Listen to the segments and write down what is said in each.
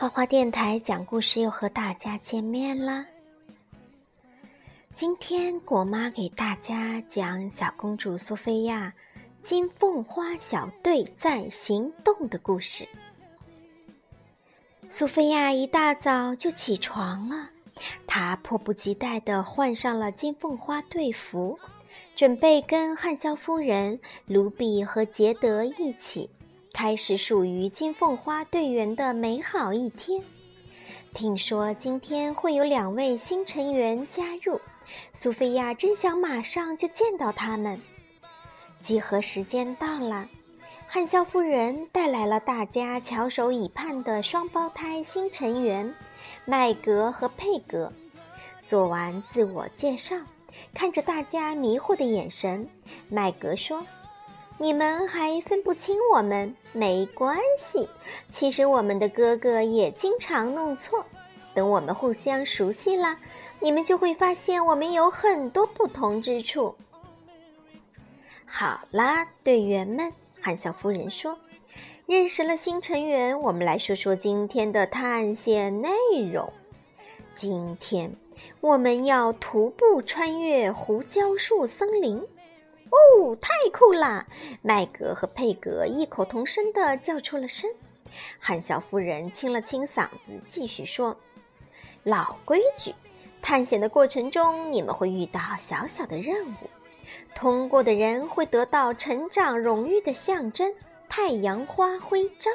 花花电台讲故事又和大家见面了。今天果妈给大家讲小公主苏菲亚金凤花小队在行动的故事。苏菲亚一大早就起床了，她迫不及待地换上了金凤花队服，准备跟汉肖夫人、卢比和杰德一起。开始属于金凤花队员的美好一天。听说今天会有两位新成员加入，苏菲亚真想马上就见到他们。集合时间到了，汉肖夫人带来了大家翘首以盼的双胞胎新成员麦格和佩格。做完自我介绍，看着大家迷惑的眼神，麦格说。你们还分不清我们？没关系，其实我们的哥哥也经常弄错。等我们互相熟悉了，你们就会发现我们有很多不同之处。好啦，队员们，汉小夫人说：“认识了新成员，我们来说说今天的探险内容。今天我们要徒步穿越胡椒树森林。”哦，太酷啦！麦格和佩格异口同声地叫出了声。汉小夫人清了清嗓子，继续说：“老规矩，探险的过程中，你们会遇到小小的任务，通过的人会得到成长荣誉的象征——太阳花徽章。”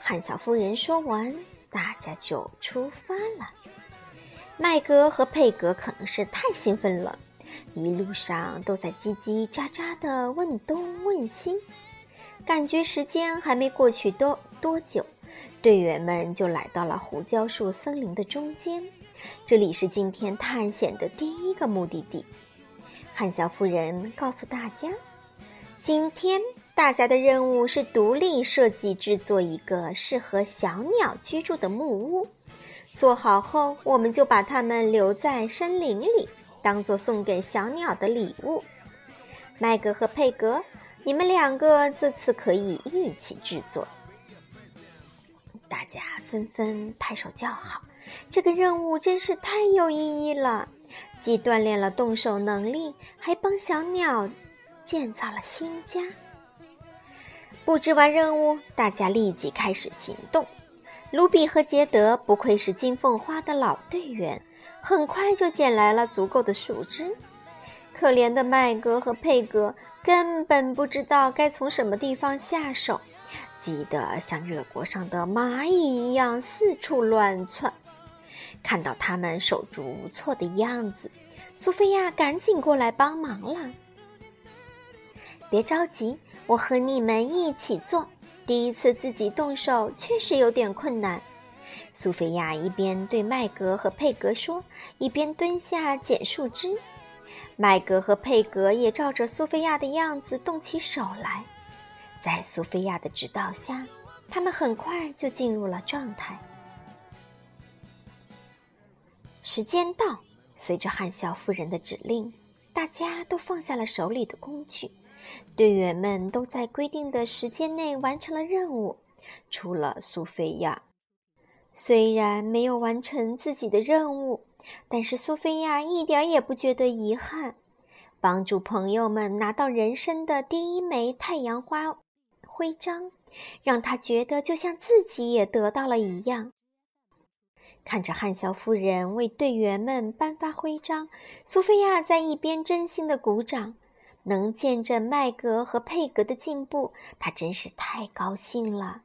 汉小夫人说完，大家就出发了。麦格和佩格可能是太兴奋了。一路上都在叽叽喳喳地问东问西，感觉时间还没过去多多久，队员们就来到了胡椒树森林的中间。这里是今天探险的第一个目的地。汉小夫人告诉大家，今天大家的任务是独立设计制作一个适合小鸟居住的木屋。做好后，我们就把它们留在森林里。当做送给小鸟的礼物，麦格和佩格，你们两个这次可以一起制作。大家纷纷拍手叫好，这个任务真是太有意义了，既锻炼了动手能力，还帮小鸟建造了新家。布置完任务，大家立即开始行动。卢比和杰德不愧是金凤花的老队员。很快就捡来了足够的树枝，可怜的麦格和佩格根本不知道该从什么地方下手，急得像热锅上的蚂蚁一样四处乱窜。看到他们手足无措的样子，苏菲亚赶紧过来帮忙了。别着急，我和你们一起做。第一次自己动手确实有点困难。苏菲亚一边对麦格和佩格说，一边蹲下捡树枝。麦格和佩格也照着苏菲亚的样子动起手来。在苏菲亚的指导下，他们很快就进入了状态。时间到，随着汉孝夫人的指令，大家都放下了手里的工具。队员们都在规定的时间内完成了任务，除了苏菲亚。虽然没有完成自己的任务，但是苏菲亚一点也不觉得遗憾。帮助朋友们拿到人生的第一枚太阳花徽章，让她觉得就像自己也得到了一样。看着汉肖夫人为队员们颁发徽章，苏菲亚在一边真心的鼓掌。能见证麦格和佩格的进步，她真是太高兴了。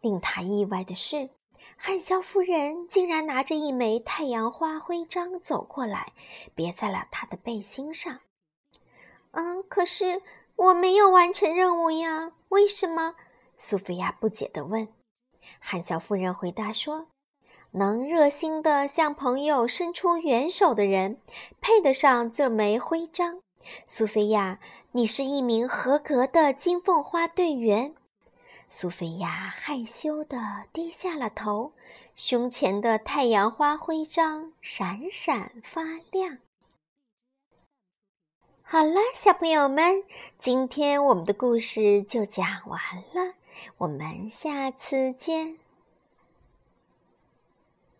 令他意外的是，汉肖夫人竟然拿着一枚太阳花徽章走过来，别在了他的背心上。嗯，可是我没有完成任务呀，为什么？苏菲亚不解地问。汉肖夫人回答说：“能热心地向朋友伸出援手的人，配得上这枚徽章。苏菲亚，你是一名合格的金凤花队员。”苏菲亚害羞的低下了头，胸前的太阳花徽章闪闪发亮。好了，小朋友们，今天我们的故事就讲完了。我们下次见。